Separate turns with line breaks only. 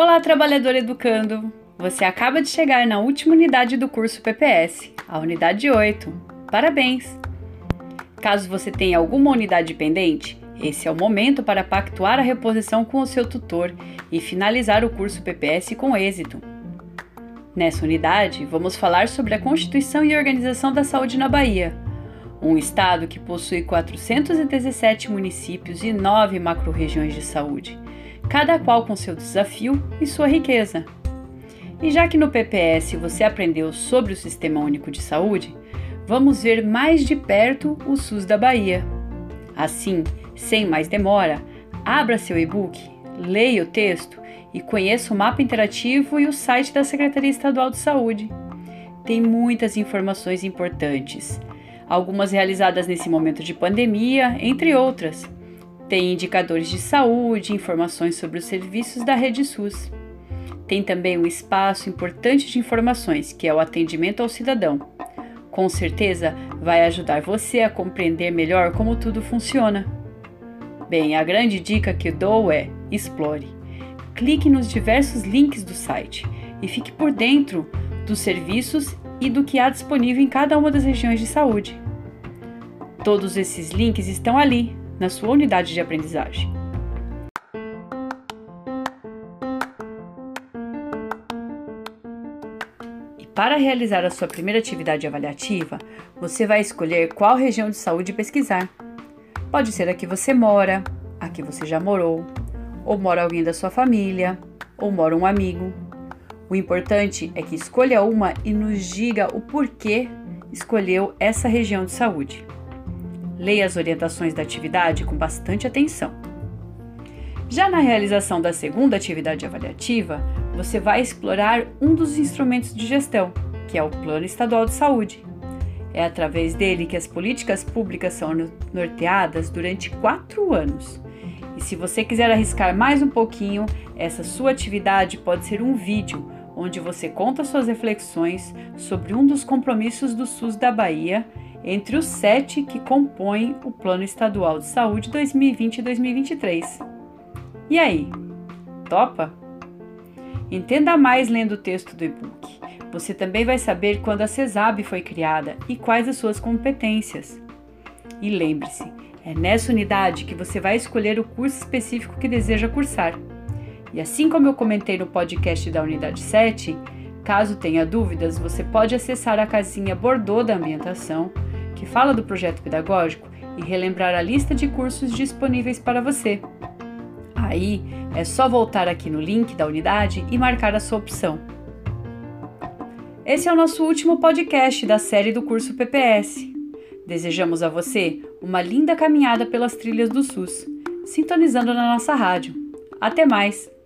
Olá, trabalhador educando! Você acaba de chegar na última unidade do curso PPS, a unidade 8. Parabéns! Caso você tenha alguma unidade pendente, esse é o momento para pactuar a reposição com o seu tutor e finalizar o curso PPS com êxito. Nessa unidade, vamos falar sobre a Constituição e Organização da Saúde na Bahia, um estado que possui 417 municípios e 9 macro-regiões de saúde cada qual com seu desafio e sua riqueza. E já que no PPS você aprendeu sobre o Sistema Único de Saúde, vamos ver mais de perto o SUS da Bahia. Assim, sem mais demora, abra seu e-book, leia o texto e conheça o mapa interativo e o site da Secretaria Estadual de Saúde. Tem muitas informações importantes, algumas realizadas nesse momento de pandemia, entre outras tem indicadores de saúde, informações sobre os serviços da rede SUS. Tem também um espaço importante de informações, que é o atendimento ao cidadão. Com certeza vai ajudar você a compreender melhor como tudo funciona. Bem, a grande dica que dou é: explore. Clique nos diversos links do site e fique por dentro dos serviços e do que há disponível em cada uma das regiões de saúde. Todos esses links estão ali na sua unidade de aprendizagem. E para realizar a sua primeira atividade avaliativa, você vai escolher qual região de saúde pesquisar. Pode ser a que você mora, a que você já morou, ou mora alguém da sua família, ou mora um amigo. O importante é que escolha uma e nos diga o porquê escolheu essa região de saúde. Leia as orientações da atividade com bastante atenção. Já na realização da segunda atividade avaliativa, você vai explorar um dos instrumentos de gestão, que é o Plano Estadual de Saúde. É através dele que as políticas públicas são norteadas durante quatro anos. E se você quiser arriscar mais um pouquinho, essa sua atividade pode ser um vídeo onde você conta suas reflexões sobre um dos compromissos do SUS da Bahia entre os sete que compõem o Plano Estadual de Saúde 2020-2023. E aí, topa? Entenda mais lendo o texto do e-book. Você também vai saber quando a CESAB foi criada e quais as suas competências. E lembre-se, é nessa unidade que você vai escolher o curso específico que deseja cursar. E assim como eu comentei no podcast da unidade 7, caso tenha dúvidas, você pode acessar a casinha Bordeaux da ambientação que fala do projeto pedagógico e relembrar a lista de cursos disponíveis para você. Aí é só voltar aqui no link da unidade e marcar a sua opção. Esse é o nosso último podcast da série do curso PPS. Desejamos a você uma linda caminhada pelas trilhas do SUS, sintonizando na nossa rádio. Até mais!